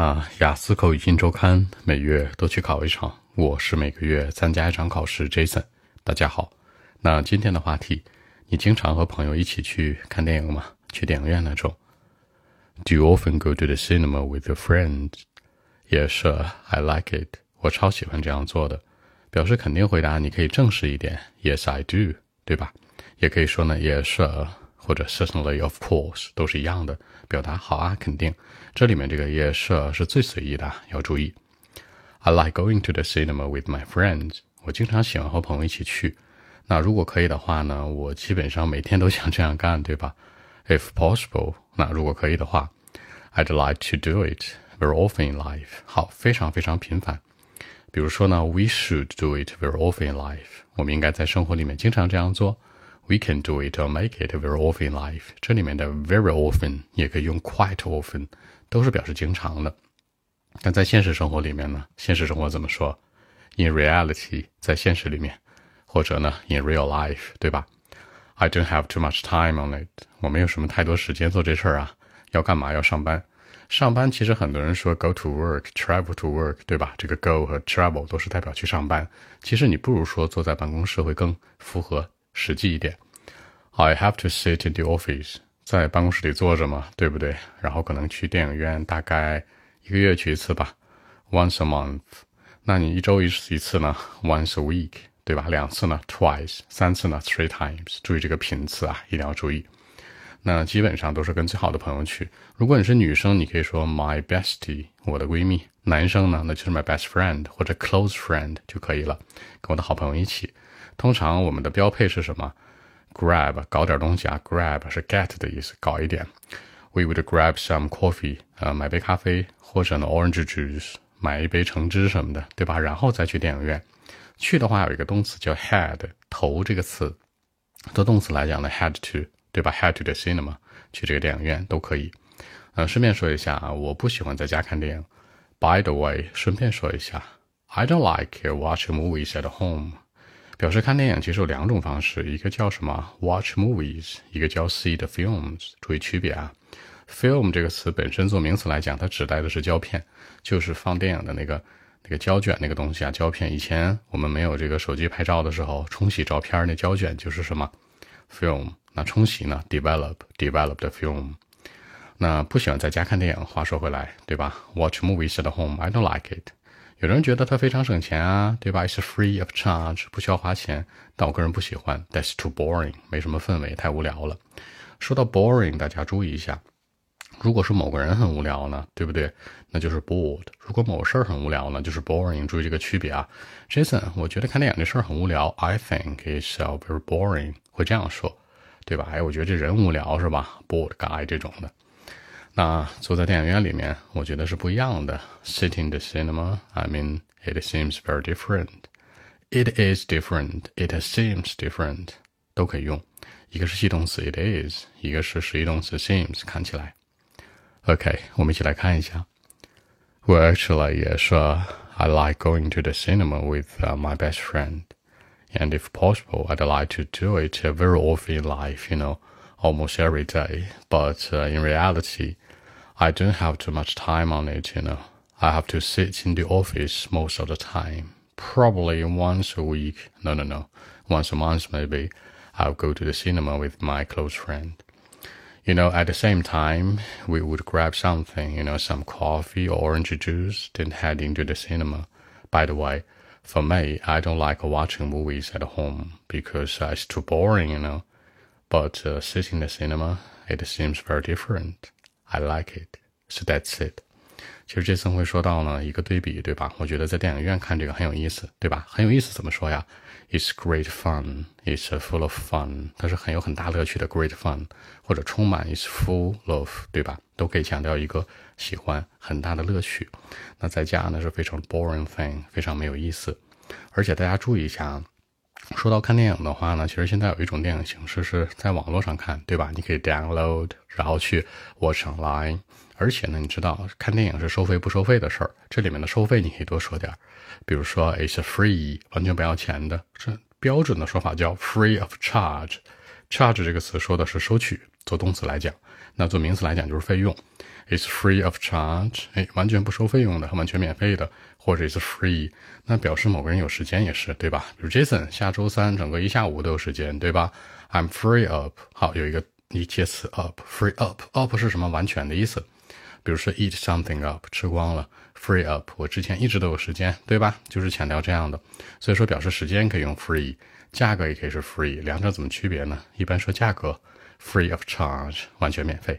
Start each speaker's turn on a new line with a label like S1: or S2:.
S1: 啊，雅思口语新周刊每月都去考一场，我是每个月参加一场考试。Jason，大家好。那今天的话题，你经常和朋友一起去看电影吗？去电影院那种？Do you often go to the cinema with your friends? Yes, sir. I like it. 我超喜欢这样做的。表示肯定回答，你可以正式一点，Yes, I do，对吧？也可以说呢，Yes sir.。或者 certainly of course 都是一样的，表达好啊，肯定。这里面这个 yes 是最随意的，要注意。I like going to the cinema with my friends。我经常喜欢和朋友一起去。那如果可以的话呢，我基本上每天都想这样干，对吧？If possible，那如果可以的话，I'd like to do it very often in life。好，非常非常频繁。比如说呢，We should do it very often in life。我们应该在生活里面经常这样做。We can do it or make it very often life。这里面的 very often 也可以用 quite often，都是表示经常的。但在现实生活里面呢？现实生活怎么说？In reality，在现实里面，或者呢，in real life，对吧？I don't have too much time on it。我没有什么太多时间做这事儿啊。要干嘛？要上班。上班其实很多人说 go to work，travel to work，对吧？这个 go 和 travel 都是代表去上班。其实你不如说坐在办公室会更符合。实际一点，I have to sit in the office，在办公室里坐着嘛，对不对？然后可能去电影院，大概一个月去一次吧，once a month。那你一周一次一次呢？once a week，对吧？两次呢？twice。三次呢？three times。注意这个频次啊，一定要注意。那基本上都是跟最好的朋友去。如果你是女生，你可以说 my bestie，我的闺蜜。男生呢，那就是 my best friend 或者 close friend 就可以了，跟我的好朋友一起。通常我们的标配是什么？Grab 搞点东西啊，Grab 是 get 的意思，搞一点。We would grab some coffee，呃，买杯咖啡，或者呢 orange juice，买一杯橙汁什么的，对吧？然后再去电影院。去的话有一个动词叫 head，头这个词。做动词来讲呢，head to，对吧？head to the cinema，去这个电影院都可以。呃，顺便说一下啊，我不喜欢在家看电影。By the way，顺便说一下，I don't like watching movies at home。表示看电影其实有两种方式，一个叫什么 watch movies，一个叫 see the films。注意区别啊！film 这个词本身做名词来讲，它指代的是胶片，就是放电影的那个那个胶卷那个东西啊，胶片。以前我们没有这个手机拍照的时候，冲洗照片那胶卷就是什么 film。那冲洗呢？develop develop the film。那不喜欢在家看电影。话说回来，对吧？watch movies at home，I don't like it。有人觉得它非常省钱啊，对吧？It's free of charge，不需要花钱。但我个人不喜欢，That's too boring，没什么氛围，太无聊了。说到 boring，大家注意一下，如果是某个人很无聊呢，对不对？那就是 bored。如果某事儿很无聊呢，就是 boring。注意这个区别啊。Jason，我觉得看电影这事儿很无聊。I think it's very boring，会这样说，对吧？哎，我觉得这人无聊是吧？Bored guy 这种的。那坐在电影院里面，我觉得是不一样的。Sitting the cinema, I mean, it seems very different. It is different. It seems different. 都可以用。一个是系动词 it is，一个是实义动词 seems。看起来，OK，我们一起来看一下。Well, actually, yes, uh, I like going to the cinema with uh, my best friend, and if possible, I'd like to do it very often in life. You know almost every day. But uh, in reality, I don't have too much time on it, you know. I have to sit in the office most of the time. Probably once a week. No, no, no. Once a month, maybe. I'll go to the cinema with my close friend. You know, at the same time, we would grab something, you know, some coffee or orange juice, then head into the cinema. By the way, for me, I don't like watching movies at home because uh, it's too boring, you know. But sitting in the cinema, it seems very different. I like it. So that's it. 其实这次会说到呢一个对比，对吧？我觉得在电影院看这个很有意思，对吧？很有意思怎么说呀？It's great fun. It's full of fun. 它是很有很大乐趣的 great fun，或者充满 is full of，对吧？都可以强调一个喜欢很大的乐趣。那在家呢是非常 boring thing，非常没有意思。而且大家注意一下啊。说到看电影的话呢，其实现在有一种电影形式是在网络上看，对吧？你可以 download，然后去 watch online。而且呢，你知道看电影是收费不收费的事儿，这里面的收费你可以多说点儿，比如说 it's free，完全不要钱的。这标准的说法叫 free of charge。charge 这个词说的是收取，做动词来讲，那做名词来讲就是费用。Is free of charge，哎，完全不收费用的，完全免费的，或者 is free，那表示某个人有时间也是，对吧？比如 Jason 下周三整个一下午都有时间，对吧？I'm free up，好，有一个一介词 up，free up，up 是什么？完全的意思。比如说 eat something up，吃光了，free up，我之前一直都有时间，对吧？就是强调这样的，所以说表示时间可以用 free，价格也可以是 free，两者怎么区别呢？一般说价格 free of charge，完全免费。